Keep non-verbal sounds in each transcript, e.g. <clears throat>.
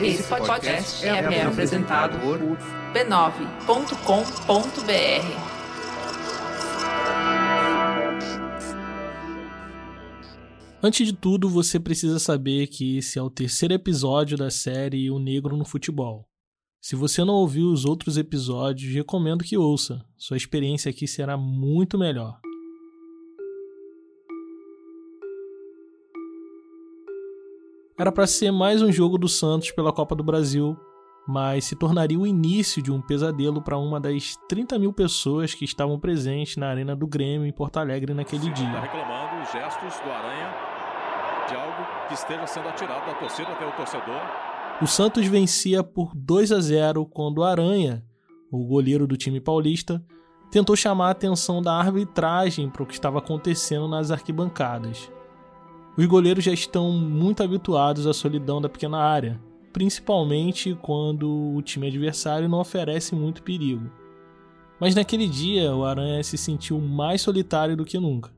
Esse podcast é, é apresentado por b9.com.br. Antes de tudo, você precisa saber que esse é o terceiro episódio da série O Negro no Futebol. Se você não ouviu os outros episódios, recomendo que ouça. Sua experiência aqui será muito melhor. Era para ser mais um jogo do Santos pela Copa do Brasil, mas se tornaria o início de um pesadelo para uma das 30 mil pessoas que estavam presentes na Arena do Grêmio em Porto Alegre naquele dia. Está reclamando os gestos do Aranha de algo que esteja sendo atirado da torcida até o torcedor. O Santos vencia por 2 a 0 quando o Aranha, o goleiro do time paulista, tentou chamar a atenção da arbitragem para o que estava acontecendo nas arquibancadas. Os goleiros já estão muito habituados à solidão da pequena área, principalmente quando o time adversário não oferece muito perigo. Mas naquele dia, o Aranha se sentiu mais solitário do que nunca.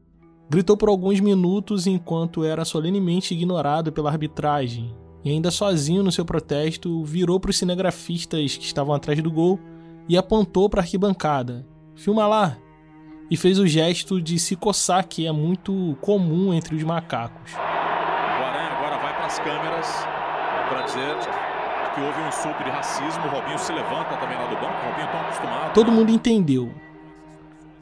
Gritou por alguns minutos enquanto era solenemente ignorado pela arbitragem, e ainda sozinho no seu protesto, virou para os cinegrafistas que estavam atrás do gol e apontou para a arquibancada: Filma lá! E fez o gesto de se coçar, que é muito comum entre os macacos. O Aranha agora vai para as câmeras para dizer que houve um insulto de racismo. O Robinho se levanta também lá do banco. O Robinho tão acostumado. Todo mundo entendeu.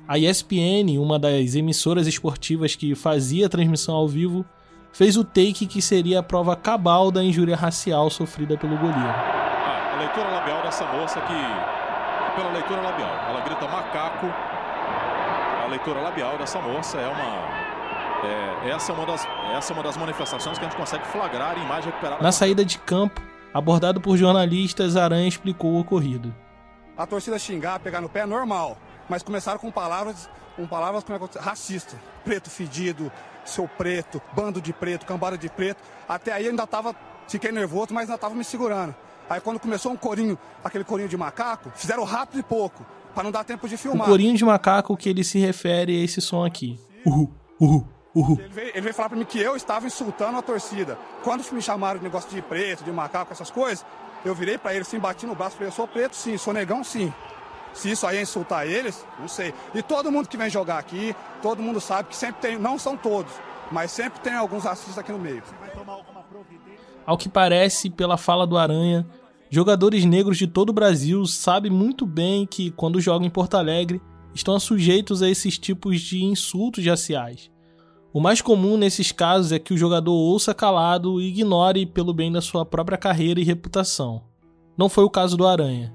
A ESPN, uma das emissoras esportivas que fazia a transmissão ao vivo, fez o take que seria a prova cabal da injúria racial sofrida pelo goleiro. Ah, a leitura labial dessa moça que, pela leitura labial, ela grita macaco a leitura labial dessa moça é uma é, essa, é uma das, essa é uma das manifestações que a gente consegue flagrar em imagem recuperada. Na saída de campo, abordado por jornalistas, Aranha explicou o ocorrido. A torcida xingar, pegar no pé é normal, mas começaram com palavras, com palavras racistas. Preto fedido, seu preto, bando de preto, cambada de preto. Até aí eu ainda tava, fiquei nervoso, mas ainda tava me segurando. Aí quando começou um corinho, aquele corinho de macaco, fizeram rápido e pouco para não dar tempo de filmar. O corinho de macaco que ele se refere a esse som aqui. Uhul, uhul, uhul. Ele veio, ele veio falar para mim que eu estava insultando a torcida. Quando me chamaram de negócio de preto, de macaco, essas coisas, eu virei para ele assim, bati no braço, falei, eu sou preto sim, sou negão sim. Se isso aí é insultar eles, não sei. E todo mundo que vem jogar aqui, todo mundo sabe que sempre tem, não são todos, mas sempre tem alguns racistas aqui no meio. Ao que parece, pela fala do Aranha, Jogadores negros de todo o Brasil sabem muito bem que, quando jogam em Porto Alegre, estão sujeitos a esses tipos de insultos raciais. O mais comum nesses casos é que o jogador ouça calado e ignore pelo bem da sua própria carreira e reputação. Não foi o caso do Aranha.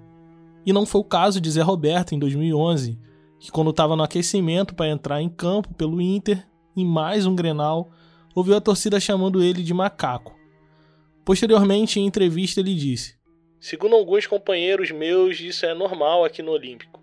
E não foi o caso de Zé Roberto em 2011, que quando estava no aquecimento para entrar em campo pelo Inter, em mais um Grenal, ouviu a torcida chamando ele de macaco. Posteriormente, em entrevista, ele disse: Segundo alguns companheiros meus, isso é normal aqui no Olímpico.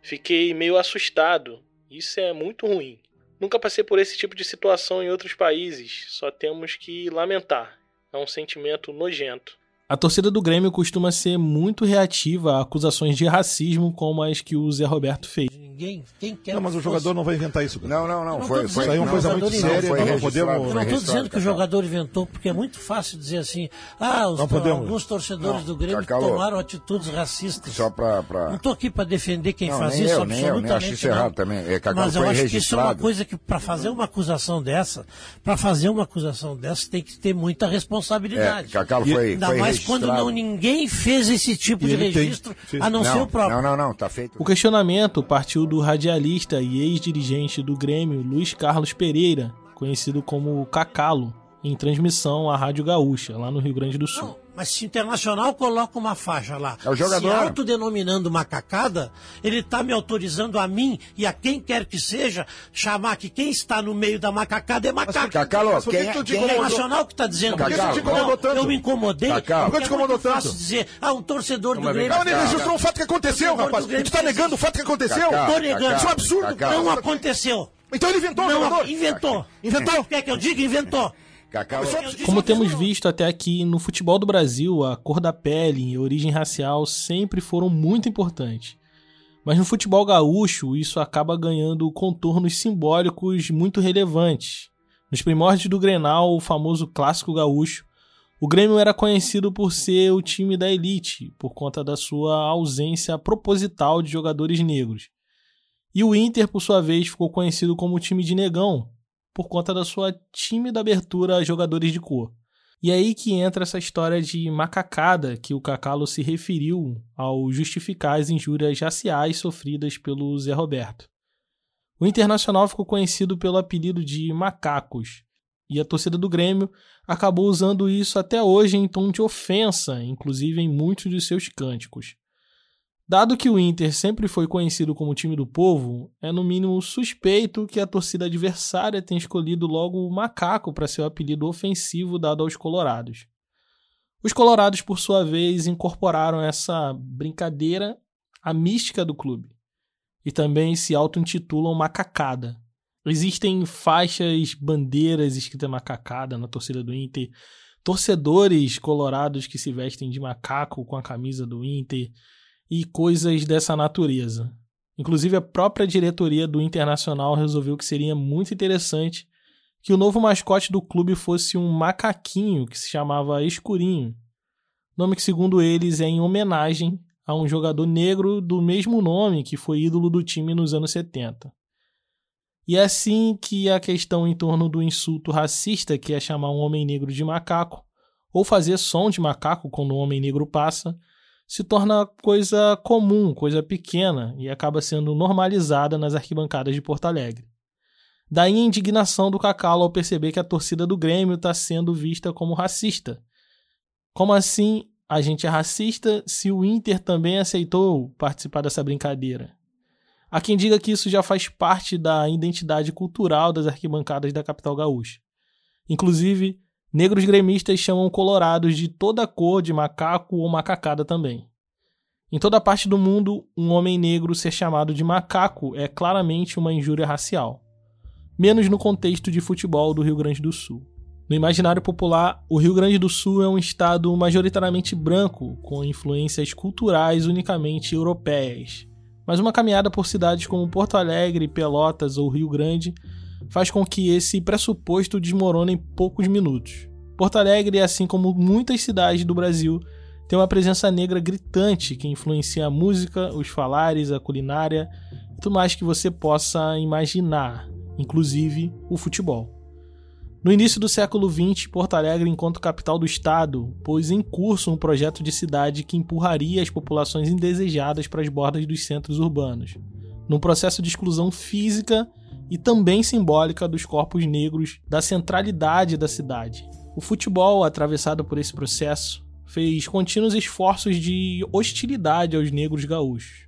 Fiquei meio assustado. Isso é muito ruim. Nunca passei por esse tipo de situação em outros países, só temos que lamentar. É um sentimento nojento. A torcida do Grêmio costuma ser muito reativa a acusações de racismo como as que o Zé Roberto fez. Ninguém, quem quer não, mas o jogador não vai inventar isso. Não, não, não. não foi, foi, isso aí é uma coisa muito séria. Não, não podemos. Eu não estou dizendo que o jogador inventou, porque é muito fácil dizer assim. Ah, os, alguns torcedores do Grêmio tomaram atitudes racistas. Só pra, pra... Não estou aqui para defender quem faz isso, eu, absolutamente. Eu, nem acho isso errado também. É, Cacalo, mas eu acho registrado. que isso é uma coisa que, para fazer uma acusação dessa, para fazer uma acusação dessa, tem que ter muita responsabilidade. É, Cacalo foi, Ainda foi mais registrado. quando não, ninguém fez esse tipo de registro, tem, a não, não, ser o próprio. Não, não, não, tá feito. O questionamento partiu do radialista e ex-dirigente do Grêmio, Luiz Carlos Pereira, conhecido como Cacalo, em transmissão à Rádio Gaúcha, lá no Rio Grande do Sul. Não, mas se Internacional coloca uma faixa lá, é o jogador. se autodenominando macacada, ele está me autorizando a mim e a quem quer que seja chamar que quem está no meio da macacada é macaco. Cacalo, quem, que quem é Internacional que está dizendo Cacalo, isso? Não, tanto? eu me incomodei. Cacalo. Por que te incomodou tanto? fácil dizer, ah, um torcedor do Grêmio... Não, ele registrou um fato que aconteceu, rapaz. Tu está negando o fato que aconteceu? Estou negando. Isso é um absurdo. Não aconteceu. Então ele inventou, não, jogador? Inventou. Inventou. Quer que eu diga? Inventou. Cacau. Como temos visto até aqui, no futebol do Brasil, a cor da pele e a origem racial sempre foram muito importantes. Mas no futebol gaúcho, isso acaba ganhando contornos simbólicos muito relevantes, Nos primórdios do Grenal, o famoso clássico gaúcho, o Grêmio era conhecido por ser o time da elite, por conta da sua ausência proposital de jogadores negros. E o Inter, por sua vez, ficou conhecido como o time de negão, por conta da sua tímida abertura a jogadores de cor. E é aí que entra essa história de macacada que o Cacalo se referiu ao justificar as injúrias raciais sofridas pelo Zé Roberto. O Internacional ficou conhecido pelo apelido de Macacos, e a torcida do Grêmio acabou usando isso até hoje em tom de ofensa, inclusive em muitos de seus cânticos. Dado que o Inter sempre foi conhecido como time do povo, é no mínimo suspeito que a torcida adversária tenha escolhido logo o macaco para ser o apelido ofensivo dado aos colorados. Os colorados, por sua vez, incorporaram essa brincadeira à mística do clube e também se auto-intitulam macacada, Existem faixas, bandeiras escritas macacada na torcida do Inter, torcedores colorados que se vestem de macaco com a camisa do Inter e coisas dessa natureza. Inclusive, a própria diretoria do Internacional resolveu que seria muito interessante que o novo mascote do clube fosse um macaquinho que se chamava Escurinho, nome que, segundo eles, é em homenagem a um jogador negro do mesmo nome que foi ídolo do time nos anos 70. E é assim que a questão em torno do insulto racista, que é chamar um homem negro de macaco, ou fazer som de macaco quando um homem negro passa, se torna coisa comum, coisa pequena e acaba sendo normalizada nas arquibancadas de Porto Alegre. Daí a indignação do Cacalo ao perceber que a torcida do Grêmio está sendo vista como racista. Como assim a gente é racista se o Inter também aceitou participar dessa brincadeira? Há quem diga que isso já faz parte da identidade cultural das arquibancadas da capital gaúcha. Inclusive, negros gremistas chamam colorados de toda cor de macaco ou macacada também. Em toda parte do mundo, um homem negro ser chamado de macaco é claramente uma injúria racial, menos no contexto de futebol do Rio Grande do Sul. No imaginário popular, o Rio Grande do Sul é um estado majoritariamente branco, com influências culturais unicamente europeias, mas uma caminhada por cidades como Porto Alegre, Pelotas ou Rio Grande faz com que esse pressuposto desmorone em poucos minutos. Porto Alegre, assim como muitas cidades do Brasil, tem uma presença negra gritante que influencia a música, os falares, a culinária e tudo mais que você possa imaginar, inclusive o futebol. No início do século XX, Porto Alegre, enquanto capital do estado, pôs em curso um projeto de cidade que empurraria as populações indesejadas para as bordas dos centros urbanos, num processo de exclusão física e também simbólica dos corpos negros da centralidade da cidade. O futebol, atravessado por esse processo, fez contínuos esforços de hostilidade aos negros gaúchos.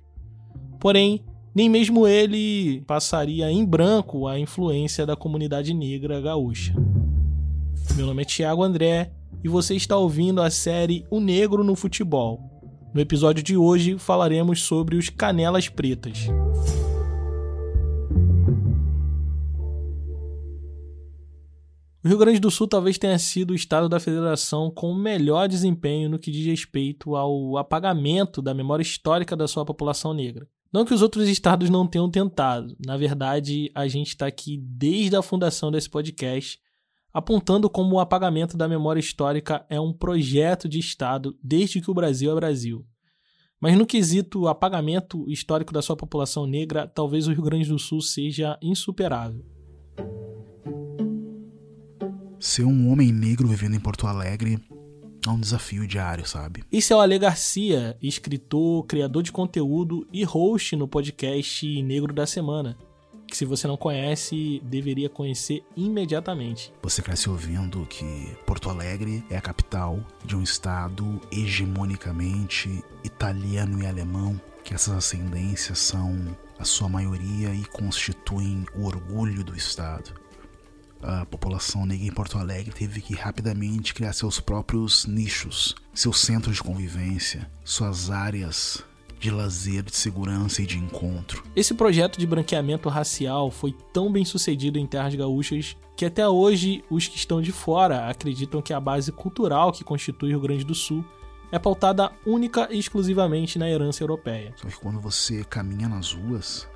Porém, nem mesmo ele passaria em branco a influência da comunidade negra gaúcha. Meu nome é Thiago André e você está ouvindo a série O Negro no Futebol. No episódio de hoje falaremos sobre os Canelas Pretas. O Rio Grande do Sul talvez tenha sido o estado da federação com o melhor desempenho no que diz respeito ao apagamento da memória histórica da sua população negra. Não que os outros estados não tenham tentado. Na verdade, a gente está aqui desde a fundação desse podcast, apontando como o apagamento da memória histórica é um projeto de Estado desde que o Brasil é Brasil. Mas no quesito apagamento histórico da sua população negra, talvez o Rio Grande do Sul seja insuperável. Ser um homem negro vivendo em Porto Alegre é um desafio diário, sabe? Esse é o Ale Garcia, escritor, criador de conteúdo e host no podcast Negro da Semana, que se você não conhece, deveria conhecer imediatamente. Você cresce ouvindo que Porto Alegre é a capital de um estado hegemonicamente italiano e alemão, que essas ascendências são a sua maioria e constituem o orgulho do estado a população negra em Porto Alegre teve que rapidamente criar seus próprios nichos, seus centros de convivência, suas áreas de lazer, de segurança e de encontro. Esse projeto de branqueamento racial foi tão bem sucedido em terras gaúchas que até hoje os que estão de fora acreditam que a base cultural que constitui o Rio Grande do Sul é pautada única e exclusivamente na herança europeia. Só que quando você caminha nas ruas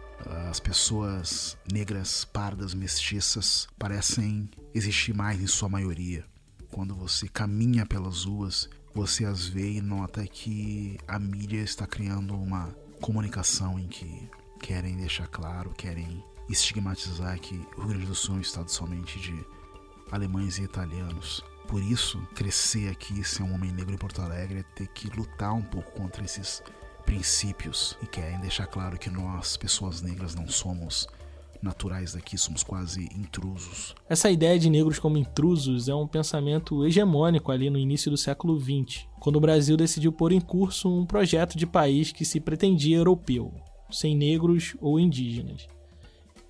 as pessoas negras, pardas, mestiças parecem existir mais em sua maioria. Quando você caminha pelas ruas, você as vê e nota que a mídia está criando uma comunicação em que querem deixar claro, querem estigmatizar que o Rio Grande do Sul é um estado somente de alemães e italianos. Por isso, crescer aqui, ser um homem negro em Porto Alegre, é ter que lutar um pouco contra esses princípios e querem deixar claro que nós, pessoas negras, não somos naturais daqui, somos quase intrusos. Essa ideia de negros como intrusos é um pensamento hegemônico ali no início do século XX, quando o Brasil decidiu pôr em curso um projeto de país que se pretendia europeu, sem negros ou indígenas.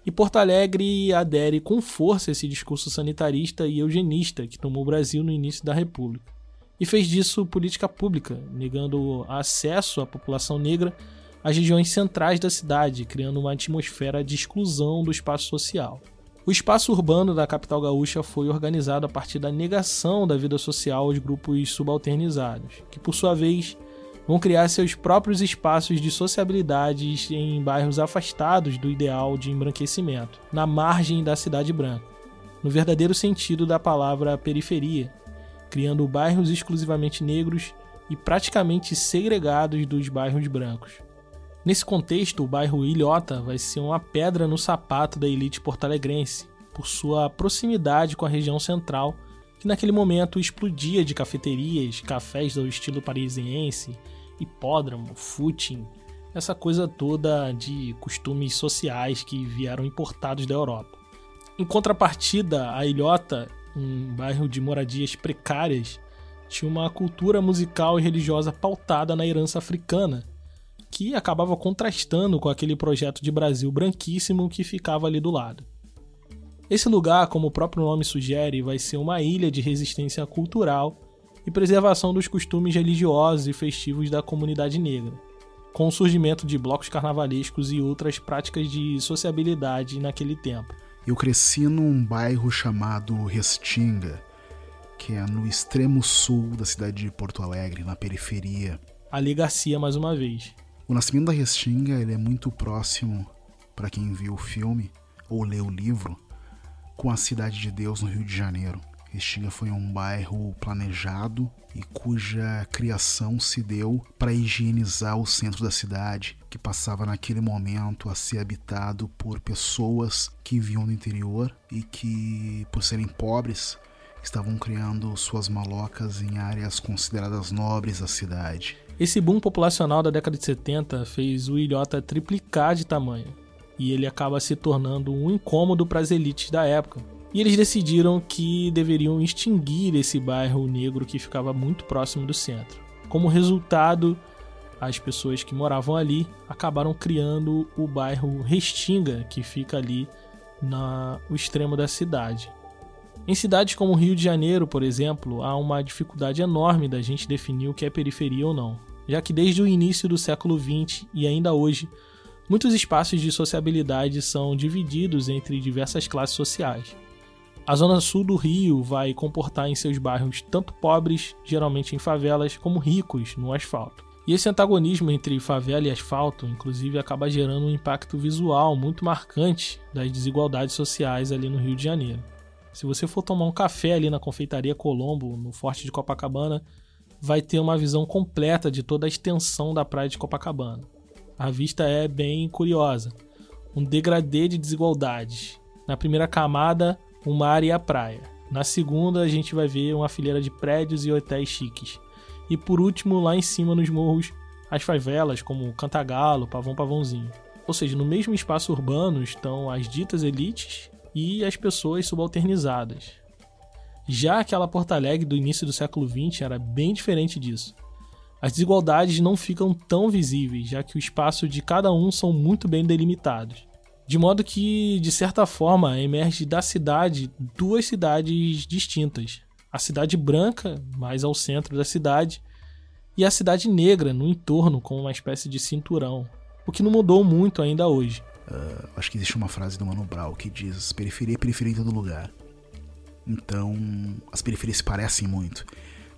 E Porto Alegre adere com força a esse discurso sanitarista e eugenista que tomou o Brasil no início da República. E fez disso política pública, negando acesso à população negra às regiões centrais da cidade, criando uma atmosfera de exclusão do espaço social. O espaço urbano da capital gaúcha foi organizado a partir da negação da vida social aos grupos subalternizados, que por sua vez vão criar seus próprios espaços de sociabilidade em bairros afastados do ideal de embranquecimento, na margem da cidade branca, no verdadeiro sentido da palavra periferia, criando bairros exclusivamente negros e praticamente segregados dos bairros brancos. Nesse contexto, o bairro Ilhota vai ser uma pedra no sapato da elite porto-alegrense, por sua proximidade com a região central, que naquele momento explodia de cafeterias, cafés do estilo parisiense, hipódromo, footing, essa coisa toda de costumes sociais que vieram importados da Europa. Em contrapartida, a Ilhota, um bairro de moradias precárias, tinha uma cultura musical e religiosa pautada na herança africana, que acabava contrastando com aquele projeto de Brasil branquíssimo que ficava ali do lado. Esse lugar, como o próprio nome sugere, vai ser uma ilha de resistência cultural e preservação dos costumes religiosos e festivos da comunidade negra, com o surgimento de blocos carnavalescos e outras práticas de sociabilidade naquele tempo. Eu cresci num bairro chamado Restinga, que é no extremo sul da cidade de Porto Alegre, na periferia. Ali Garcia mais uma vez. O nascimento da Restinga ele é muito próximo, para quem viu o filme ou leu o livro, com a Cidade de Deus no Rio de Janeiro. Restinga foi um bairro planejado e cuja criação se deu para higienizar o centro da cidade, que passava naquele momento a ser habitado por pessoas que viviam no interior e que, por serem pobres, estavam criando suas malocas em áreas consideradas nobres da cidade. Esse boom populacional da década de 70 fez o ilhota triplicar de tamanho, e ele acaba se tornando um incômodo para as elites da época, e eles decidiram que deveriam extinguir esse bairro negro que ficava muito próximo do centro. Como resultado, as pessoas que moravam ali acabaram criando o bairro Restinga, que fica ali no extremo da cidade. Em cidades como o Rio de Janeiro, por exemplo, há uma dificuldade enorme da gente definir o que é periferia ou não, já que desde o início do século XX e ainda hoje, muitos espaços de sociabilidade são divididos entre diversas classes sociais. A zona sul do Rio vai comportar em seus bairros tanto pobres, geralmente em favelas, como ricos no asfalto. E esse antagonismo entre favela e asfalto, inclusive, acaba gerando um impacto visual muito marcante das desigualdades sociais ali no Rio de Janeiro. Se você for tomar um café ali na confeitaria Colombo, no Forte de Copacabana, vai ter uma visão completa de toda a extensão da praia de Copacabana. A vista é bem curiosa. Um degradê de desigualdades. Na primeira camada, o mar e a praia. Na segunda, a gente vai ver uma fileira de prédios e hotéis chiques. E por último, lá em cima nos morros, as favelas como Cantagalo, Pavão Pavãozinho. Ou seja, no mesmo espaço urbano estão as ditas elites e as pessoas subalternizadas. Já aquela Porto Alegre do início do século XX era bem diferente disso. As desigualdades não ficam tão visíveis, já que o espaço de cada um são muito bem delimitados. De modo que, de certa forma, emerge da cidade duas cidades distintas. A cidade branca, mais ao centro da cidade, e a cidade negra, no entorno, com uma espécie de cinturão. O que não mudou muito ainda hoje. Uh, acho que existe uma frase do Mano Brown que diz: periferia é periferia em todo lugar. Então, as periferias se parecem muito.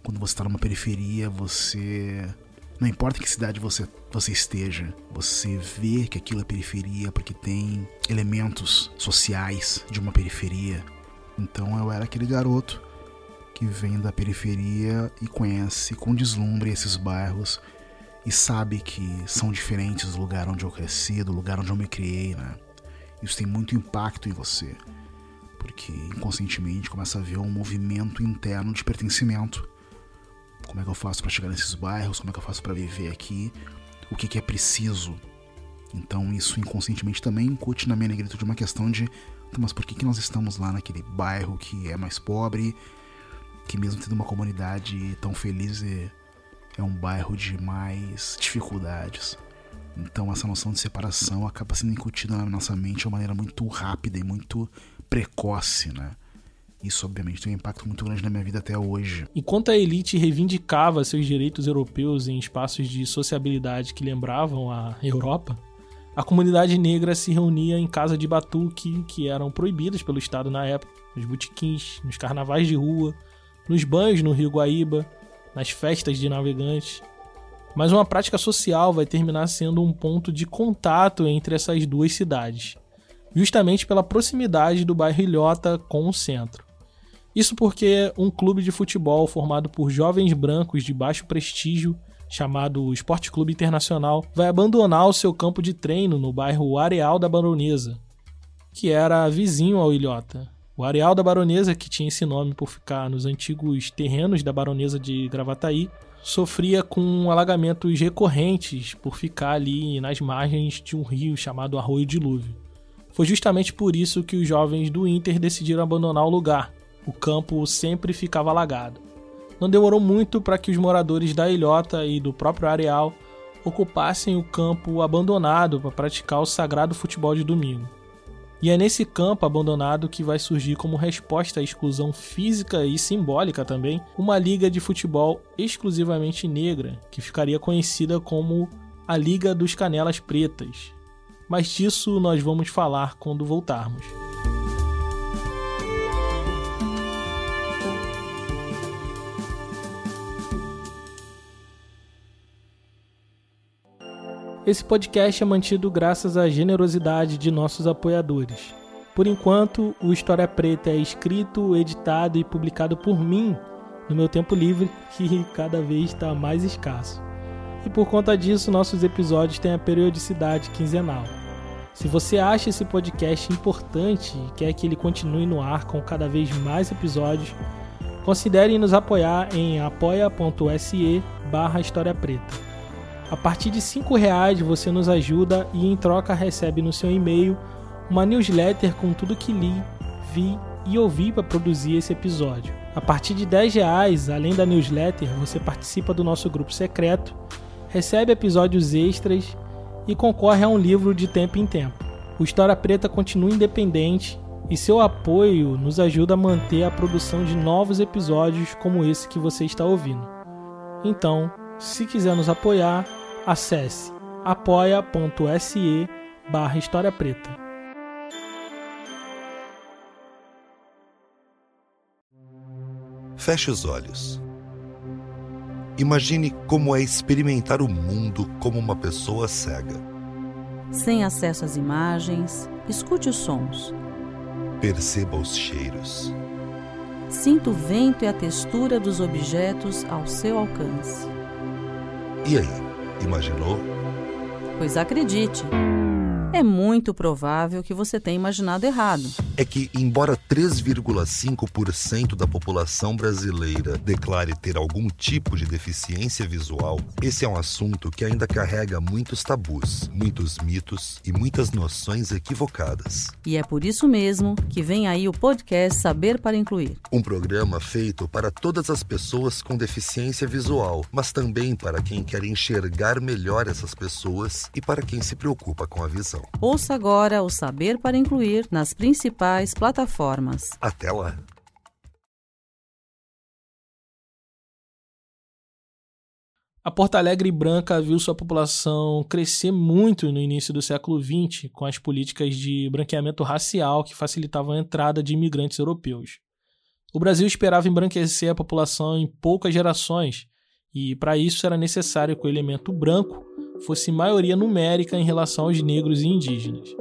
Quando você está numa periferia, você Não importa em que cidade você, você esteja, você vê que aquilo é periferia porque tem elementos sociais de uma periferia. Então eu era aquele garoto que vem da periferia e conhece com deslumbre esses bairros e sabe que são diferentes do lugar onde eu cresci, do lugar onde eu me criei, né? Isso tem muito impacto em você, porque inconscientemente começa a ver um movimento interno de pertencimento. Como é que eu faço para chegar nesses bairros? Como é que eu faço para viver aqui? O que, que é preciso? Então isso inconscientemente também incute na minha negritude uma questão de mas por que, que nós estamos lá naquele bairro que é mais pobre, que mesmo tendo uma comunidade tão feliz é, é um bairro de mais dificuldades. Então essa noção de separação acaba sendo incutida na nossa mente de uma maneira muito rápida e muito precoce, né? Isso, obviamente, tem um impacto muito grande na minha vida até hoje. Enquanto a elite reivindicava seus direitos europeus em espaços de sociabilidade que lembravam a Europa, a comunidade negra se reunia em casa de batuque que eram proibidas pelo Estado na época, nos botequins, nos carnavais de rua, nos banhos no Rio Guaíba, nas festas de navegantes. Mas uma prática social vai terminar sendo um ponto de contato entre essas duas cidades, justamente pela proximidade do bairro Ilhota com o centro. Isso porque um clube de futebol formado por jovens brancos de baixo prestígio, chamado Esporte Clube Internacional, vai abandonar o seu campo de treino no bairro Areal da Baronesa, que era vizinho ao Ilhota, o areal da baronesa, que tinha esse nome por ficar nos antigos terrenos da baronesa de Gravataí, sofria com alagamentos recorrentes por ficar ali nas margens de um rio chamado Arroio Dilúvio. Foi justamente por isso que os jovens do Inter decidiram abandonar o lugar. O campo sempre ficava alagado. Não demorou muito para que os moradores da ilhota e do próprio areal ocupassem o campo abandonado para praticar o sagrado futebol de domingo. E é nesse campo abandonado que vai surgir como resposta à exclusão física e simbólica também, uma liga de futebol exclusivamente negra, que ficaria conhecida como a Liga dos Canelas Pretas. Mas disso nós vamos falar quando voltarmos. Esse podcast é mantido graças à generosidade de nossos apoiadores. Por enquanto, o História Preta é escrito, editado e publicado por mim no meu tempo livre, <laughs> que cada vez está mais escasso. E por conta disso, nossos episódios têm a periodicidade quinzenal. Se você acha esse podcast importante e quer que ele continue no ar com cada vez mais episódios, considere nos apoiar em apoia.se barra História Preta. A partir de R$ reais você nos ajuda e em troca recebe no seu e-mail uma newsletter com tudo que li, vi e ouvi para produzir esse episódio. A partir de R$ reais, além da newsletter, você participa do nosso grupo secreto, recebe episódios extras e concorre a um livro de tempo em tempo. O História Preta continua independente e seu apoio nos ajuda a manter a produção de novos episódios como esse que você está ouvindo. Então, se quiser nos apoiar, acesse apoia.se barra História Preta. Feche os olhos. Imagine como é experimentar o mundo como uma pessoa cega. Sem acesso às imagens, escute os sons. Perceba os cheiros. Sinta o vento e a textura dos objetos ao seu alcance. E aí? Imaginou? Pois acredite é muito provável que você tenha imaginado errado. É que, embora 3,5% da população brasileira declare ter algum tipo de deficiência visual, esse é um assunto que ainda carrega muitos tabus, muitos mitos e muitas noções equivocadas. E é por isso mesmo que vem aí o podcast Saber para Incluir um programa feito para todas as pessoas com deficiência visual, mas também para quem quer enxergar melhor essas pessoas e para quem se preocupa com a visão. Ouça agora o Saber para Incluir nas principais plataformas. Até lá! A Porto Alegre branca viu sua população crescer muito no início do século XX com as políticas de branqueamento racial que facilitavam a entrada de imigrantes europeus. O Brasil esperava embranquecer a população em poucas gerações e para isso era necessário que o elemento branco fosse maioria numérica em relação aos negros e indígenas.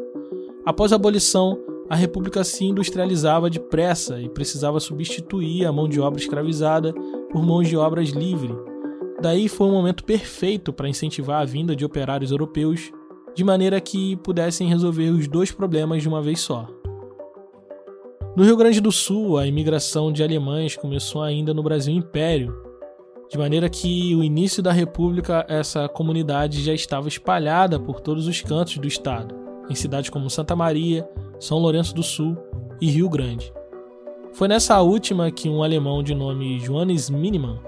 Após a abolição, a República se industrializava depressa e precisava substituir a mão de obra escravizada por mãos de obras livre. Daí foi um momento perfeito para incentivar a vinda de operários europeus, de maneira que pudessem resolver os dois problemas de uma vez só. No Rio Grande do Sul, a imigração de alemães começou ainda no Brasil Império, de maneira que o início da República essa comunidade já estava espalhada por todos os cantos do estado, em cidades como Santa Maria, São Lourenço do Sul e Rio Grande. Foi nessa última que um alemão de nome Johannes Miniman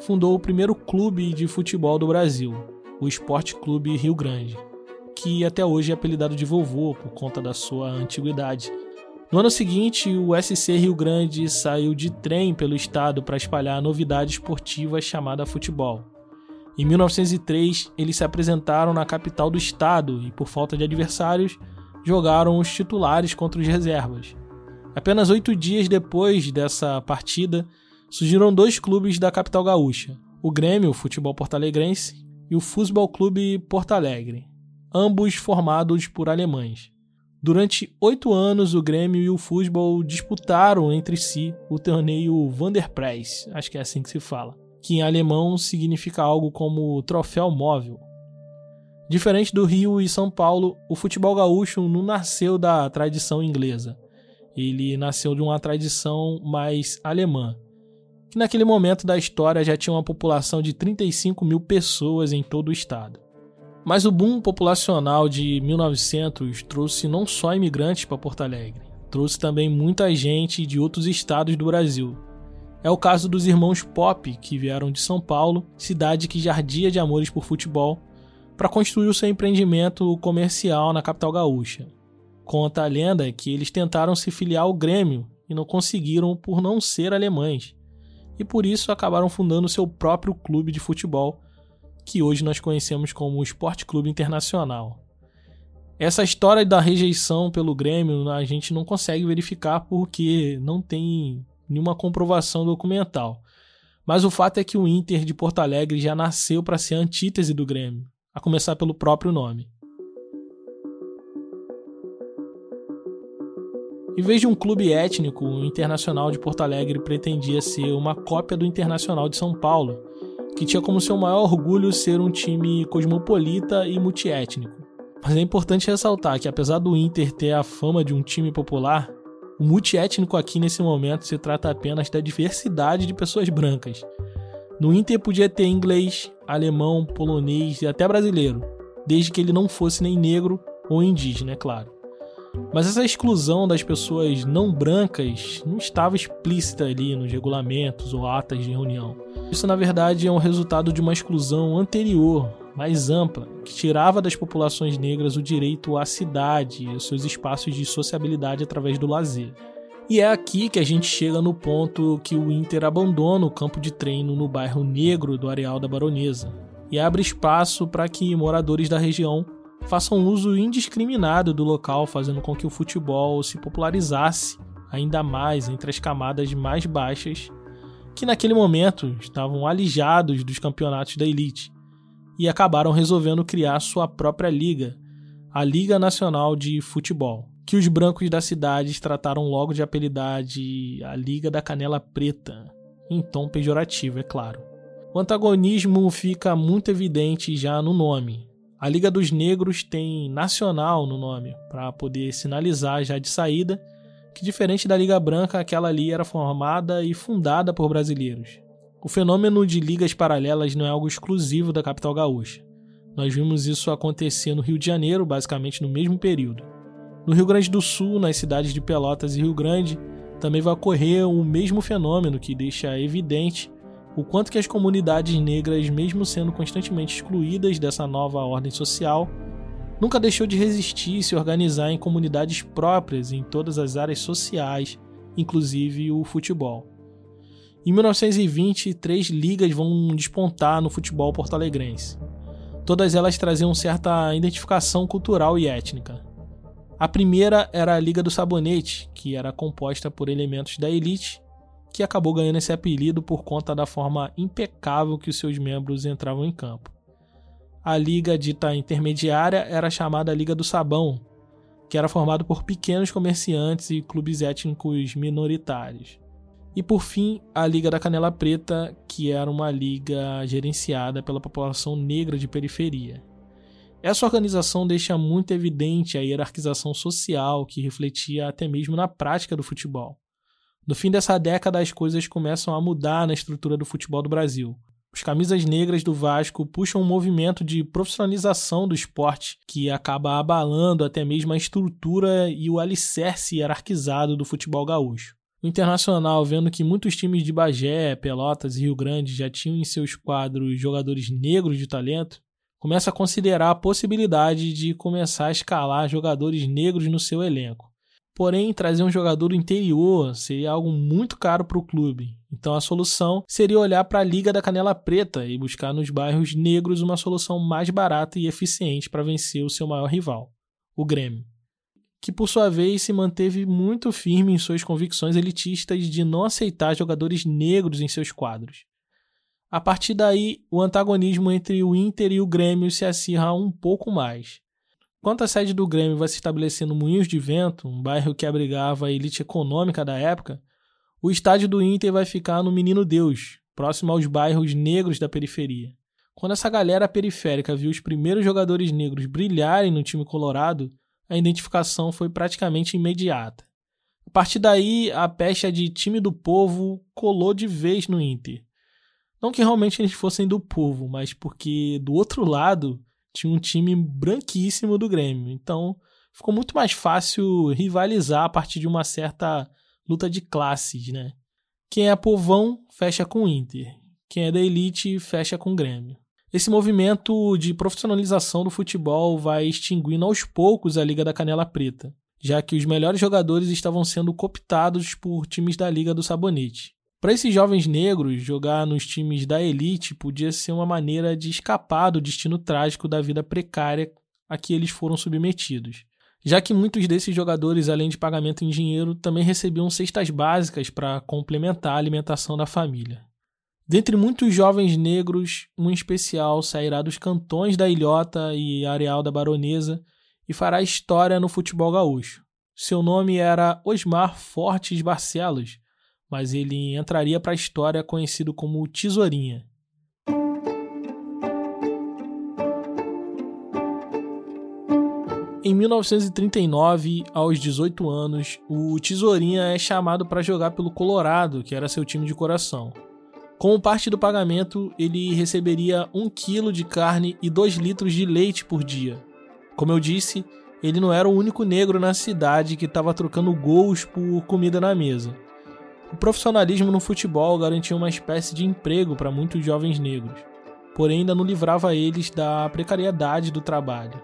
fundou o primeiro clube de futebol do Brasil, o Esporte Clube Rio Grande, que até hoje é apelidado de vovô por conta da sua antiguidade no ano seguinte, o SC Rio Grande saiu de trem pelo estado para espalhar a novidade esportiva chamada futebol. Em 1903, eles se apresentaram na capital do estado e, por falta de adversários, jogaram os titulares contra os reservas. Apenas oito dias depois dessa partida, surgiram dois clubes da capital gaúcha: o Grêmio Futebol Portalegrense e o Futebol Clube Porto Alegre, ambos formados por alemães. Durante oito anos, o Grêmio e o futebol disputaram entre si o torneio Vanderpreis, acho que é assim que se fala, que em alemão significa algo como troféu móvel. Diferente do Rio e São Paulo, o futebol gaúcho não nasceu da tradição inglesa. Ele nasceu de uma tradição mais alemã, que naquele momento da história já tinha uma população de 35 mil pessoas em todo o estado. Mas o boom populacional de 1900 trouxe não só imigrantes para Porto Alegre, trouxe também muita gente de outros estados do Brasil. É o caso dos irmãos Pop, que vieram de São Paulo, cidade que jardia de amores por futebol, para construir o seu empreendimento comercial na capital gaúcha. Conta a lenda que eles tentaram se filiar ao Grêmio e não conseguiram por não ser alemães, e por isso acabaram fundando seu próprio clube de futebol que hoje nós conhecemos como Esporte Clube Internacional. Essa história da rejeição pelo Grêmio a gente não consegue verificar porque não tem nenhuma comprovação documental. Mas o fato é que o Inter de Porto Alegre já nasceu para ser a antítese do Grêmio, a começar pelo próprio nome. Em vez de um clube étnico, o Internacional de Porto Alegre pretendia ser uma cópia do Internacional de São Paulo, que tinha como seu maior orgulho ser um time cosmopolita e multiétnico. Mas é importante ressaltar que, apesar do Inter ter a fama de um time popular, o multiétnico aqui nesse momento se trata apenas da diversidade de pessoas brancas. No Inter podia ter inglês, alemão, polonês e até brasileiro, desde que ele não fosse nem negro ou indígena, é claro. Mas essa exclusão das pessoas não brancas não estava explícita ali nos regulamentos ou atas de reunião. Isso, na verdade, é um resultado de uma exclusão anterior, mais ampla, que tirava das populações negras o direito à cidade e aos seus espaços de sociabilidade através do lazer. E é aqui que a gente chega no ponto que o Inter abandona o campo de treino no bairro negro do Areal da Baronesa e abre espaço para que moradores da região façam uso indiscriminado do local, fazendo com que o futebol se popularizasse ainda mais entre as camadas mais baixas, que naquele momento estavam alijados dos campeonatos da elite e acabaram resolvendo criar sua própria liga, a Liga Nacional de Futebol, que os brancos da cidade trataram logo de apelidar de a Liga da Canela Preta, em tom pejorativo, é claro. O antagonismo fica muito evidente já no nome, a Liga dos Negros tem nacional no nome, para poder sinalizar já de saída que, diferente da Liga Branca, aquela ali era formada e fundada por brasileiros. O fenômeno de ligas paralelas não é algo exclusivo da capital gaúcha. Nós vimos isso acontecer no Rio de Janeiro, basicamente no mesmo período. No Rio Grande do Sul, nas cidades de Pelotas e Rio Grande, também vai ocorrer o mesmo fenômeno que deixa evidente o quanto que as comunidades negras, mesmo sendo constantemente excluídas dessa nova ordem social, nunca deixou de resistir e se organizar em comunidades próprias em todas as áreas sociais, inclusive o futebol. Em 1920, três ligas vão despontar no futebol porto-alegrense. Todas elas traziam certa identificação cultural e étnica. A primeira era a Liga do Sabonete, que era composta por elementos da elite que acabou ganhando esse apelido por conta da forma impecável que os seus membros entravam em campo. A liga dita intermediária era chamada Liga do Sabão, que era formado por pequenos comerciantes e clubes étnicos minoritários. E por fim, a Liga da Canela Preta, que era uma liga gerenciada pela população negra de periferia. Essa organização deixa muito evidente a hierarquização social que refletia até mesmo na prática do futebol. No fim dessa década, as coisas começam a mudar na estrutura do futebol do Brasil. Os camisas negras do Vasco puxam um movimento de profissionalização do esporte que acaba abalando até mesmo a estrutura e o alicerce hierarquizado do futebol gaúcho. O Internacional, vendo que muitos times de Bagé, Pelotas e Rio Grande já tinham em seus quadros jogadores negros de talento, começa a considerar a possibilidade de começar a escalar jogadores negros no seu elenco. Porém, trazer um jogador do interior seria algo muito caro para o clube. Então a solução seria olhar para a Liga da Canela Preta e buscar nos bairros negros uma solução mais barata e eficiente para vencer o seu maior rival, o Grêmio. Que por sua vez se manteve muito firme em suas convicções elitistas de não aceitar jogadores negros em seus quadros. A partir daí, o antagonismo entre o Inter e o Grêmio se acirra um pouco mais. Enquanto a sede do Grêmio vai se estabelecer no Moinhos de Vento, um bairro que abrigava a elite econômica da época, o estádio do Inter vai ficar no Menino Deus, próximo aos bairros negros da periferia. Quando essa galera periférica viu os primeiros jogadores negros brilharem no time colorado, a identificação foi praticamente imediata. A partir daí, a pecha de time do povo colou de vez no Inter. Não que realmente eles fossem do povo, mas porque do outro lado tinha um time branquíssimo do Grêmio. Então ficou muito mais fácil rivalizar a partir de uma certa luta de classes, né? Quem é povão fecha com o Inter. Quem é da elite fecha com o Grêmio. Esse movimento de profissionalização do futebol vai extinguindo aos poucos a Liga da Canela Preta, já que os melhores jogadores estavam sendo cooptados por times da Liga do Sabonete. Para esses jovens negros, jogar nos times da elite podia ser uma maneira de escapar do destino trágico da vida precária a que eles foram submetidos. Já que muitos desses jogadores, além de pagamento em dinheiro, também recebiam cestas básicas para complementar a alimentação da família. Dentre muitos jovens negros, um especial sairá dos cantões da Ilhota e Areal da Baronesa e fará história no futebol gaúcho. Seu nome era Osmar Fortes Barcelos, mas ele entraria para a história conhecido como Tesourinha. Em 1939, aos 18 anos, o Tesourinha é chamado para jogar pelo Colorado, que era seu time de coração. Como parte do pagamento, ele receberia 1 kg de carne e 2 litros de leite por dia. Como eu disse, ele não era o único negro na cidade que estava trocando gols por comida na mesa. O profissionalismo no futebol garantia uma espécie de emprego para muitos jovens negros, porém ainda não livrava eles da precariedade do trabalho.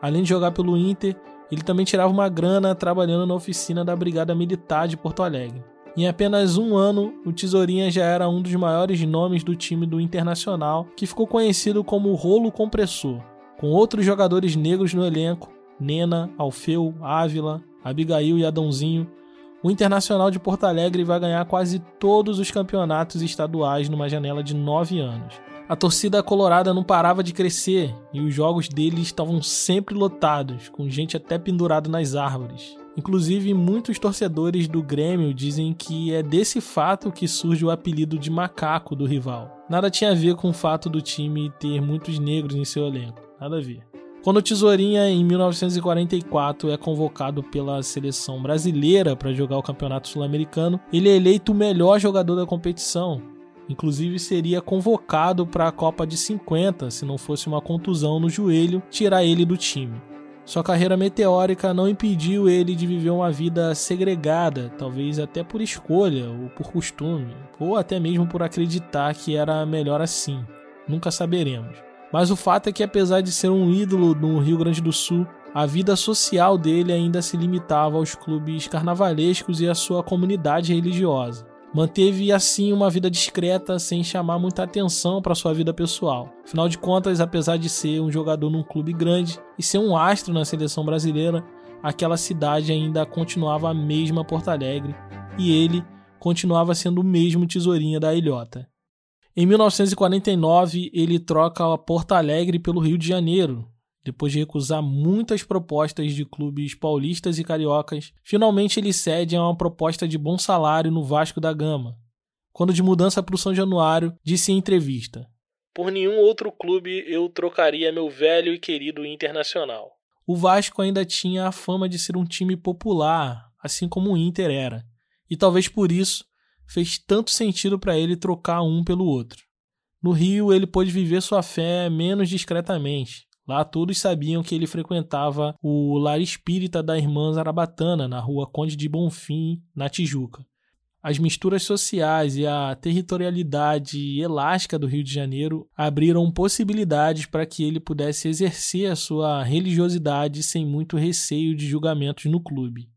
Além de jogar pelo Inter, ele também tirava uma grana trabalhando na oficina da Brigada Militar de Porto Alegre. Em apenas um ano, o Tesourinha já era um dos maiores nomes do time do Internacional, que ficou conhecido como Rolo Compressor, com outros jogadores negros no elenco, Nena, Alfeu, Ávila, Abigail e Adãozinho, o Internacional de Porto Alegre vai ganhar quase todos os campeonatos estaduais numa janela de nove anos. A torcida colorada não parava de crescer e os jogos dele estavam sempre lotados, com gente até pendurada nas árvores. Inclusive, muitos torcedores do Grêmio dizem que é desse fato que surge o apelido de macaco do rival. Nada tinha a ver com o fato do time ter muitos negros em seu elenco. Nada a ver. Quando o Tesourinha, em 1944, é convocado pela seleção brasileira para jogar o Campeonato Sul-Americano, ele é eleito o melhor jogador da competição. Inclusive, seria convocado para a Copa de 50 se não fosse uma contusão no joelho tirar ele do time. Sua carreira meteórica não impediu ele de viver uma vida segregada, talvez até por escolha ou por costume, ou até mesmo por acreditar que era melhor assim. Nunca saberemos. Mas o fato é que, apesar de ser um ídolo no Rio Grande do Sul, a vida social dele ainda se limitava aos clubes carnavalescos e à sua comunidade religiosa. Manteve assim uma vida discreta, sem chamar muita atenção para sua vida pessoal. Afinal de contas, apesar de ser um jogador num clube grande e ser um astro na seleção brasileira, aquela cidade ainda continuava a mesma Porto Alegre e ele continuava sendo o mesmo tesourinha da ilhota. Em 1949, ele troca a Porto Alegre pelo Rio de Janeiro. Depois de recusar muitas propostas de clubes paulistas e cariocas, finalmente ele cede a uma proposta de bom salário no Vasco da Gama. Quando de mudança para o São Januário, disse em entrevista: Por nenhum outro clube eu trocaria meu velho e querido Internacional. O Vasco ainda tinha a fama de ser um time popular, assim como o Inter era, e talvez por isso fez tanto sentido para ele trocar um pelo outro. No Rio, ele pôde viver sua fé menos discretamente. Lá todos sabiam que ele frequentava o lar espírita da irmã Zarabatana, na rua Conde de Bonfim, na Tijuca. As misturas sociais e a territorialidade elástica do Rio de Janeiro abriram possibilidades para que ele pudesse exercer a sua religiosidade sem muito receio de julgamentos no clube.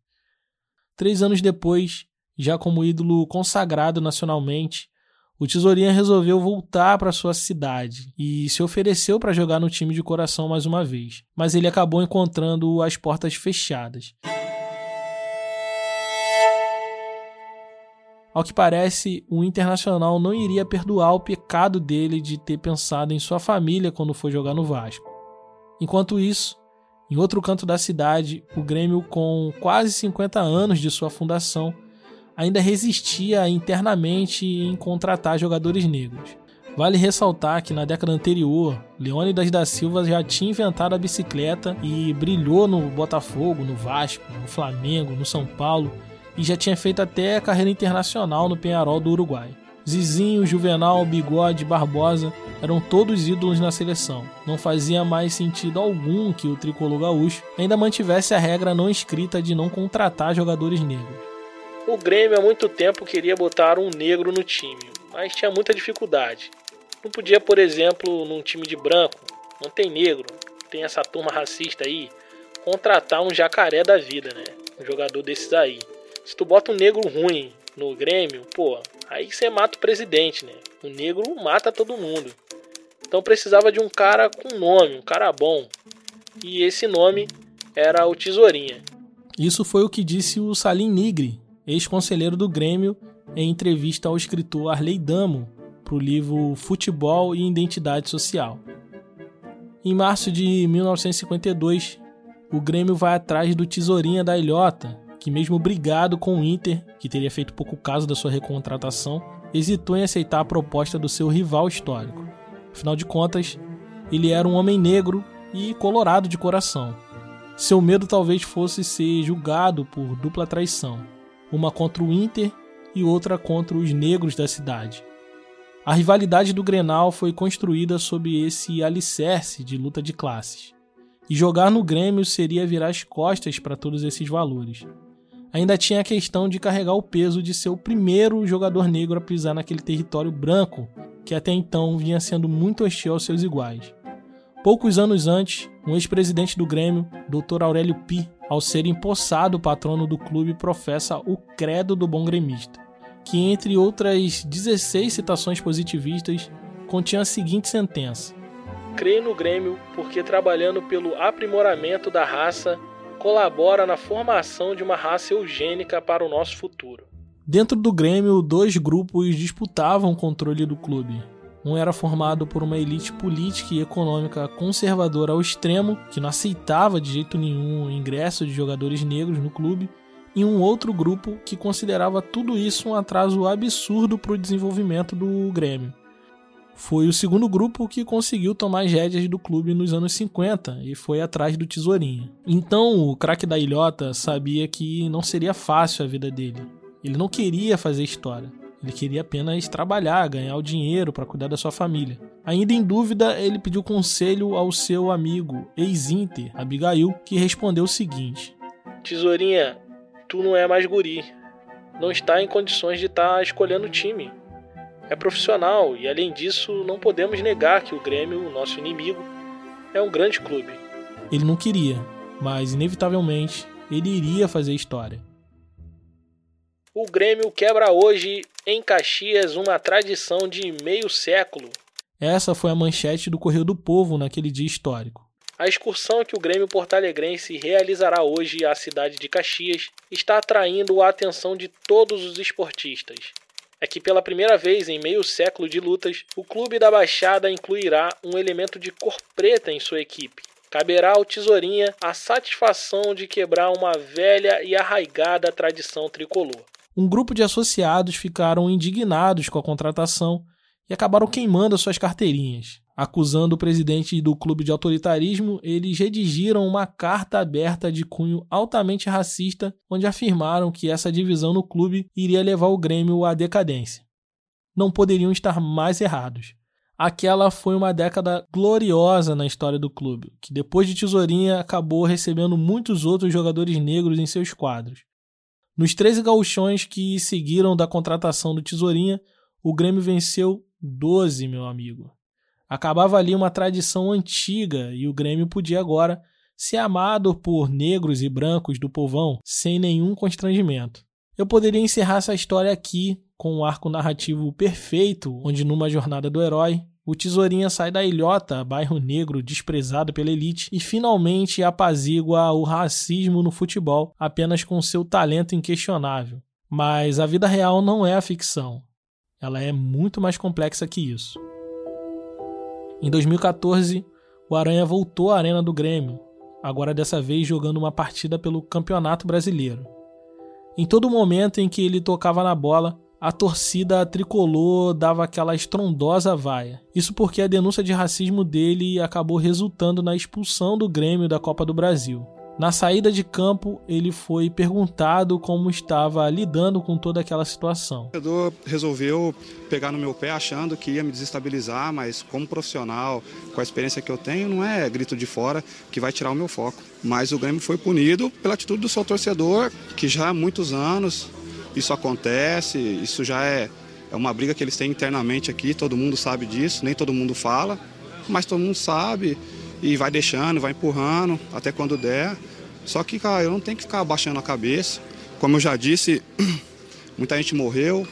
Três anos depois, já como ídolo consagrado nacionalmente, o Tesourinha resolveu voltar para sua cidade e se ofereceu para jogar no time de coração mais uma vez, mas ele acabou encontrando as portas fechadas. Ao que parece, o Internacional não iria perdoar o pecado dele de ter pensado em sua família quando foi jogar no Vasco. Enquanto isso, em outro canto da cidade, o Grêmio, com quase 50 anos de sua fundação, ainda resistia internamente em contratar jogadores negros. Vale ressaltar que na década anterior, Leônidas da Silva já tinha inventado a bicicleta e brilhou no Botafogo, no Vasco, no Flamengo, no São Paulo e já tinha feito até carreira internacional no Penharol do Uruguai. Zizinho, Juvenal, Bigode, Barbosa eram todos ídolos na seleção. Não fazia mais sentido algum que o tricolor gaúcho ainda mantivesse a regra não escrita de não contratar jogadores negros. O Grêmio há muito tempo queria botar um negro no time, mas tinha muita dificuldade. Não podia, por exemplo, num time de branco, não tem negro, tem essa turma racista aí, contratar um jacaré da vida, né? Um jogador desses aí. Se tu bota um negro ruim no Grêmio, pô, aí você mata o presidente, né? O negro mata todo mundo. Então precisava de um cara com nome, um cara bom. E esse nome era o Tesourinha. Isso foi o que disse o Salim Nigri, ex-conselheiro do Grêmio, em entrevista ao escritor Arley Damo para o livro Futebol e Identidade Social. Em março de 1952, o Grêmio vai atrás do Tesourinha da Ilhota, que, mesmo brigado com o Inter, que teria feito pouco caso da sua recontratação, hesitou em aceitar a proposta do seu rival histórico. Afinal de contas, ele era um homem negro e colorado de coração. Seu medo talvez fosse ser julgado por dupla traição, uma contra o Inter e outra contra os negros da cidade. A rivalidade do Grenal foi construída sob esse alicerce de luta de classes. E jogar no Grêmio seria virar as costas para todos esses valores ainda tinha a questão de carregar o peso de ser o primeiro jogador negro a pisar naquele território branco, que até então vinha sendo muito hostil aos seus iguais. Poucos anos antes, um ex-presidente do Grêmio, Dr. Aurélio Pi, ao ser empossado patrono do clube, professa o credo do bom gremista, que entre outras 16 citações positivistas, continha a seguinte sentença: Creio no Grêmio porque trabalhando pelo aprimoramento da raça colabora na formação de uma raça eugênica para o nosso futuro. Dentro do Grêmio, dois grupos disputavam o controle do clube. Um era formado por uma elite política e econômica conservadora ao extremo, que não aceitava de jeito nenhum o ingresso de jogadores negros no clube, e um outro grupo que considerava tudo isso um atraso absurdo para o desenvolvimento do Grêmio foi o segundo grupo que conseguiu tomar as rédeas do clube nos anos 50 e foi atrás do Tesourinha. Então o craque da ilhota sabia que não seria fácil a vida dele. Ele não queria fazer história. Ele queria apenas trabalhar, ganhar o dinheiro para cuidar da sua família. Ainda em dúvida, ele pediu conselho ao seu amigo ex-Inter, Abigail, que respondeu o seguinte: Tesourinha, tu não é mais guri. Não está em condições de estar tá escolhendo o time é profissional e, além disso, não podemos negar que o Grêmio, o nosso inimigo, é um grande clube. Ele não queria, mas inevitavelmente ele iria fazer história. O Grêmio quebra hoje em Caxias uma tradição de meio século. Essa foi a manchete do Correio do Povo naquele dia histórico. A excursão que o Grêmio Portalegrense realizará hoje à cidade de Caxias está atraindo a atenção de todos os esportistas. É que pela primeira vez em meio século de lutas, o clube da Baixada incluirá um elemento de cor preta em sua equipe. Caberá ao Tesourinha a satisfação de quebrar uma velha e arraigada tradição tricolor. Um grupo de associados ficaram indignados com a contratação e acabaram queimando suas carteirinhas. Acusando o presidente do clube de autoritarismo, eles redigiram uma carta aberta de cunho altamente racista, onde afirmaram que essa divisão no clube iria levar o Grêmio à decadência. Não poderiam estar mais errados. Aquela foi uma década gloriosa na história do clube, que depois de Tesourinha acabou recebendo muitos outros jogadores negros em seus quadros. Nos 13 gauchões que seguiram da contratação do Tesourinha, o Grêmio venceu 12, meu amigo. Acabava ali uma tradição antiga e o Grêmio podia agora ser amado por negros e brancos do povão sem nenhum constrangimento. Eu poderia encerrar essa história aqui com um arco narrativo perfeito, onde numa jornada do herói, o Tesourinha sai da ilhota, bairro negro desprezado pela elite, e finalmente apazigua o racismo no futebol apenas com seu talento inquestionável. Mas a vida real não é a ficção. Ela é muito mais complexa que isso. Em 2014, o Aranha voltou à Arena do Grêmio, agora dessa vez jogando uma partida pelo Campeonato Brasileiro. Em todo momento em que ele tocava na bola, a torcida tricolor dava aquela estrondosa vaia. Isso porque a denúncia de racismo dele acabou resultando na expulsão do Grêmio da Copa do Brasil. Na saída de campo, ele foi perguntado como estava lidando com toda aquela situação. O jogador resolveu pegar no meu pé achando que ia me desestabilizar, mas como profissional, com a experiência que eu tenho, não é grito de fora que vai tirar o meu foco. Mas o Grêmio foi punido pela atitude do seu torcedor, que já há muitos anos isso acontece, isso já é, é uma briga que eles têm internamente aqui, todo mundo sabe disso, nem todo mundo fala, mas todo mundo sabe e vai deixando, vai empurrando até quando der. Só que, cara, eu não tenho que ficar abaixando a cabeça. Como eu já disse, <clears throat> muita gente morreu,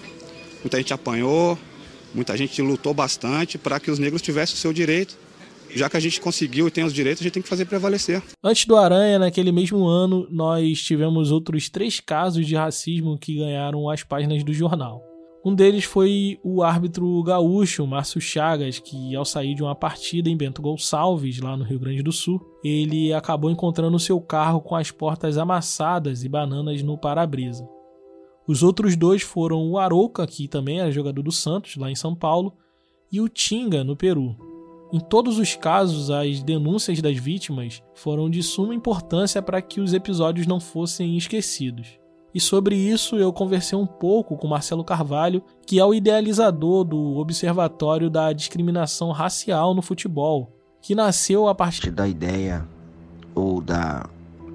muita gente apanhou, muita gente lutou bastante para que os negros tivessem o seu direito. Já que a gente conseguiu e tem os direitos, a gente tem que fazer prevalecer. Antes do Aranha, naquele mesmo ano, nós tivemos outros três casos de racismo que ganharam as páginas do jornal. Um deles foi o árbitro gaúcho Márcio Chagas, que ao sair de uma partida em Bento Gonçalves, lá no Rio Grande do Sul, ele acabou encontrando seu carro com as portas amassadas e bananas no para-brisa. Os outros dois foram o Arouca, que também era jogador do Santos, lá em São Paulo, e o Tinga, no Peru. Em todos os casos, as denúncias das vítimas foram de suma importância para que os episódios não fossem esquecidos. E sobre isso eu conversei um pouco com Marcelo Carvalho, que é o idealizador do Observatório da Discriminação Racial no Futebol, que nasceu a partir da ideia ou da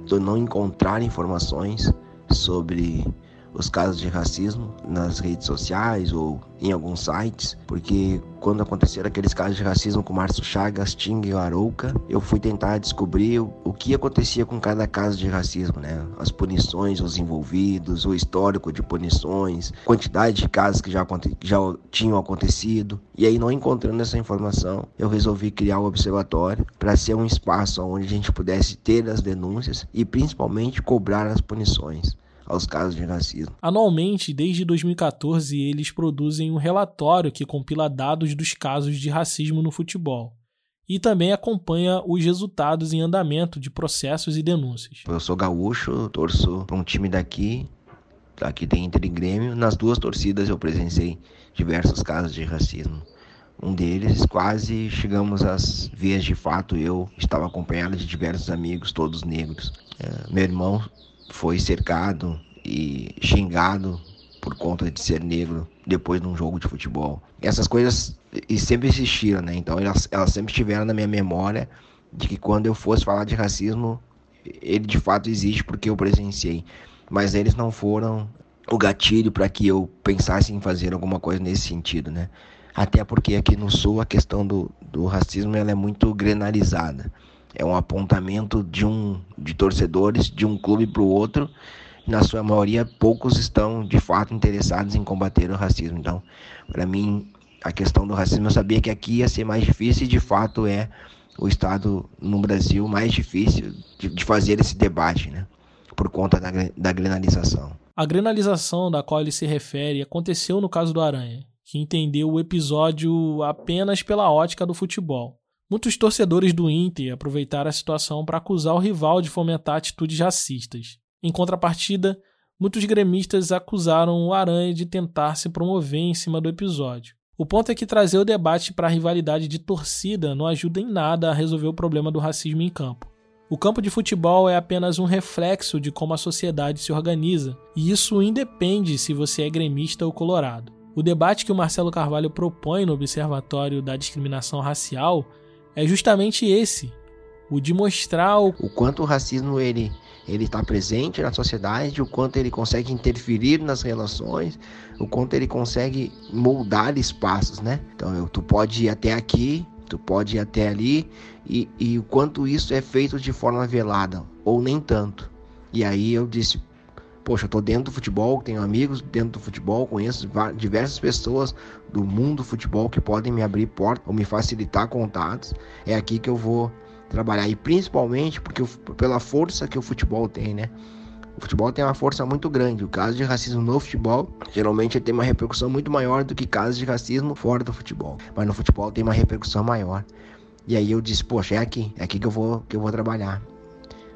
de não encontrar informações sobre os casos de racismo nas redes sociais ou em alguns sites, porque quando aconteceram aqueles casos de racismo com Márcio Chagas, Ting e Arouca, eu fui tentar descobrir o que acontecia com cada caso de racismo, né? As punições, os envolvidos, o histórico de punições, quantidade de casos que já, já tinham acontecido. E aí, não encontrando essa informação, eu resolvi criar o um observatório para ser um espaço onde a gente pudesse ter as denúncias e principalmente cobrar as punições aos casos de racismo. Anualmente, desde 2014, eles produzem um relatório que compila dados dos casos de racismo no futebol e também acompanha os resultados em andamento de processos e denúncias. Eu sou gaúcho, torço para um time daqui, aqui tem Inter e Grêmio. Nas duas torcidas eu presenciei diversos casos de racismo. Um deles, quase chegamos às vias de fato. Eu estava acompanhado de diversos amigos, todos negros. É, meu irmão foi cercado e xingado por conta de ser negro depois de um jogo de futebol. Essas coisas e sempre existiram, né? Então elas, elas sempre estiveram na minha memória de que quando eu fosse falar de racismo, ele de fato existe porque eu presenciei. Mas eles não foram o gatilho para que eu pensasse em fazer alguma coisa nesse sentido, né? Até porque aqui no Sul a questão do, do racismo ela é muito grenalizada é um apontamento de um de torcedores de um clube para o outro. Na sua maioria, poucos estão de fato interessados em combater o racismo. Então, para mim, a questão do racismo, eu sabia que aqui ia ser mais difícil e de fato é o estado no Brasil mais difícil de, de fazer esse debate, né? Por conta da, da granalização. A granalização da qual ele se refere aconteceu no caso do Aranha, que entendeu o episódio apenas pela ótica do futebol. Muitos torcedores do Inter aproveitaram a situação para acusar o rival de fomentar atitudes racistas. Em contrapartida, muitos gremistas acusaram o Aranha de tentar se promover em cima do episódio. O ponto é que trazer o debate para a rivalidade de torcida não ajuda em nada a resolver o problema do racismo em campo. O campo de futebol é apenas um reflexo de como a sociedade se organiza, e isso independe se você é gremista ou colorado. O debate que o Marcelo Carvalho propõe no Observatório da Discriminação Racial é justamente esse, o de mostrar o, o quanto o racismo ele ele está presente na sociedade, o quanto ele consegue interferir nas relações, o quanto ele consegue moldar espaços, né? Então, eu, tu pode ir até aqui, tu pode ir até ali e, e o quanto isso é feito de forma velada ou nem tanto. E aí eu disse, poxa, eu tô dentro do futebol, tenho amigos dentro do futebol, conheço diversas pessoas do mundo do futebol que podem me abrir porta ou me facilitar contatos. É aqui que eu vou trabalhar e principalmente porque pela força que o futebol tem, né? O futebol tem uma força muito grande. O caso de racismo no futebol geralmente tem uma repercussão muito maior do que casos de racismo fora do futebol. Mas no futebol tem uma repercussão maior. E aí eu disse, poxa, é aqui, é aqui que eu vou, que eu vou trabalhar.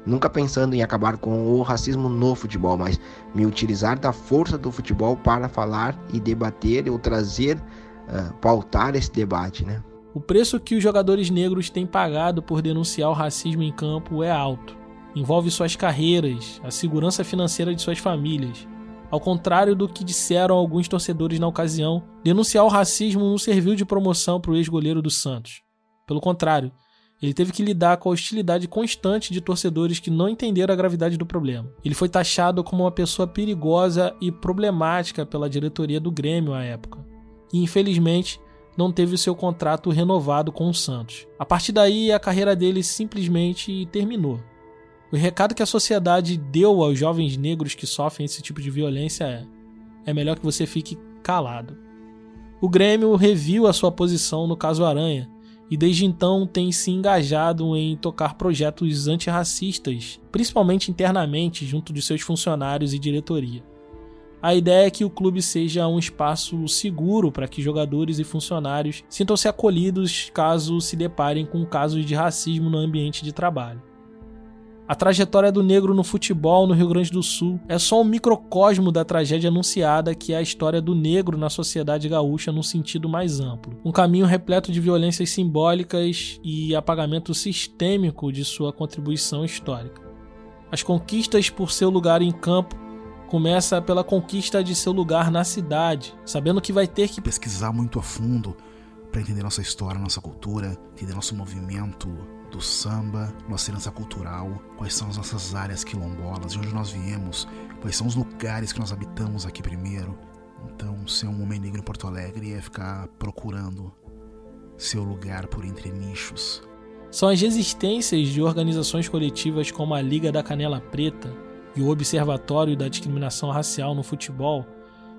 Nunca pensando em acabar com o racismo no futebol, mas me utilizar da força do futebol para falar e debater ou trazer, uh, pautar esse debate, né? O preço que os jogadores negros têm pagado por denunciar o racismo em campo é alto envolve suas carreiras, a segurança financeira de suas famílias. Ao contrário do que disseram alguns torcedores na ocasião, denunciar o racismo não serviu de promoção para o ex-goleiro do Santos. Pelo contrário, ele teve que lidar com a hostilidade constante de torcedores que não entenderam a gravidade do problema. Ele foi taxado como uma pessoa perigosa e problemática pela diretoria do Grêmio à época. E infelizmente, não teve o seu contrato renovado com o Santos. A partir daí, a carreira dele simplesmente terminou. O recado que a sociedade deu aos jovens negros que sofrem esse tipo de violência é: é melhor que você fique calado. O Grêmio reviu a sua posição no caso Aranha e desde então tem se engajado em tocar projetos antirracistas, principalmente internamente junto de seus funcionários e diretoria. A ideia é que o clube seja um espaço seguro para que jogadores e funcionários sintam-se acolhidos caso se deparem com casos de racismo no ambiente de trabalho. A trajetória do negro no futebol no Rio Grande do Sul é só um microcosmo da tragédia anunciada que é a história do negro na sociedade gaúcha num sentido mais amplo. Um caminho repleto de violências simbólicas e apagamento sistêmico de sua contribuição histórica. As conquistas por seu lugar em campo começa pela conquista de seu lugar na cidade, sabendo que vai ter que pesquisar muito a fundo para entender nossa história, nossa cultura, entender nosso movimento, do samba, nossa herança cultural, quais são as nossas áreas quilombolas, de onde nós viemos, quais são os lugares que nós habitamos aqui primeiro. Então, ser um homem negro em Porto Alegre é ficar procurando seu lugar por entre nichos. São as resistências de organizações coletivas como a Liga da Canela Preta e o Observatório da Discriminação Racial no Futebol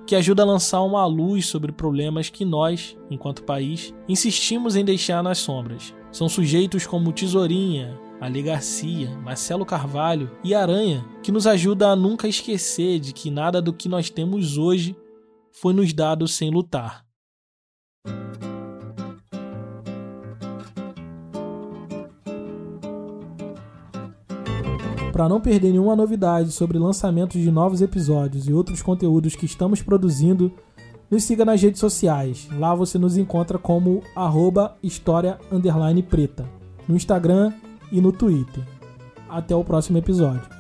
que ajuda a lançar uma luz sobre problemas que nós, enquanto país, insistimos em deixar nas sombras. São sujeitos como Tesourinha, Ali Garcia, Marcelo Carvalho e Aranha que nos ajuda a nunca esquecer de que nada do que nós temos hoje foi nos dado sem lutar. Para não perder nenhuma novidade sobre lançamentos de novos episódios e outros conteúdos que estamos produzindo, nos siga nas redes sociais. Lá você nos encontra como arroba história preta, no Instagram e no Twitter. Até o próximo episódio.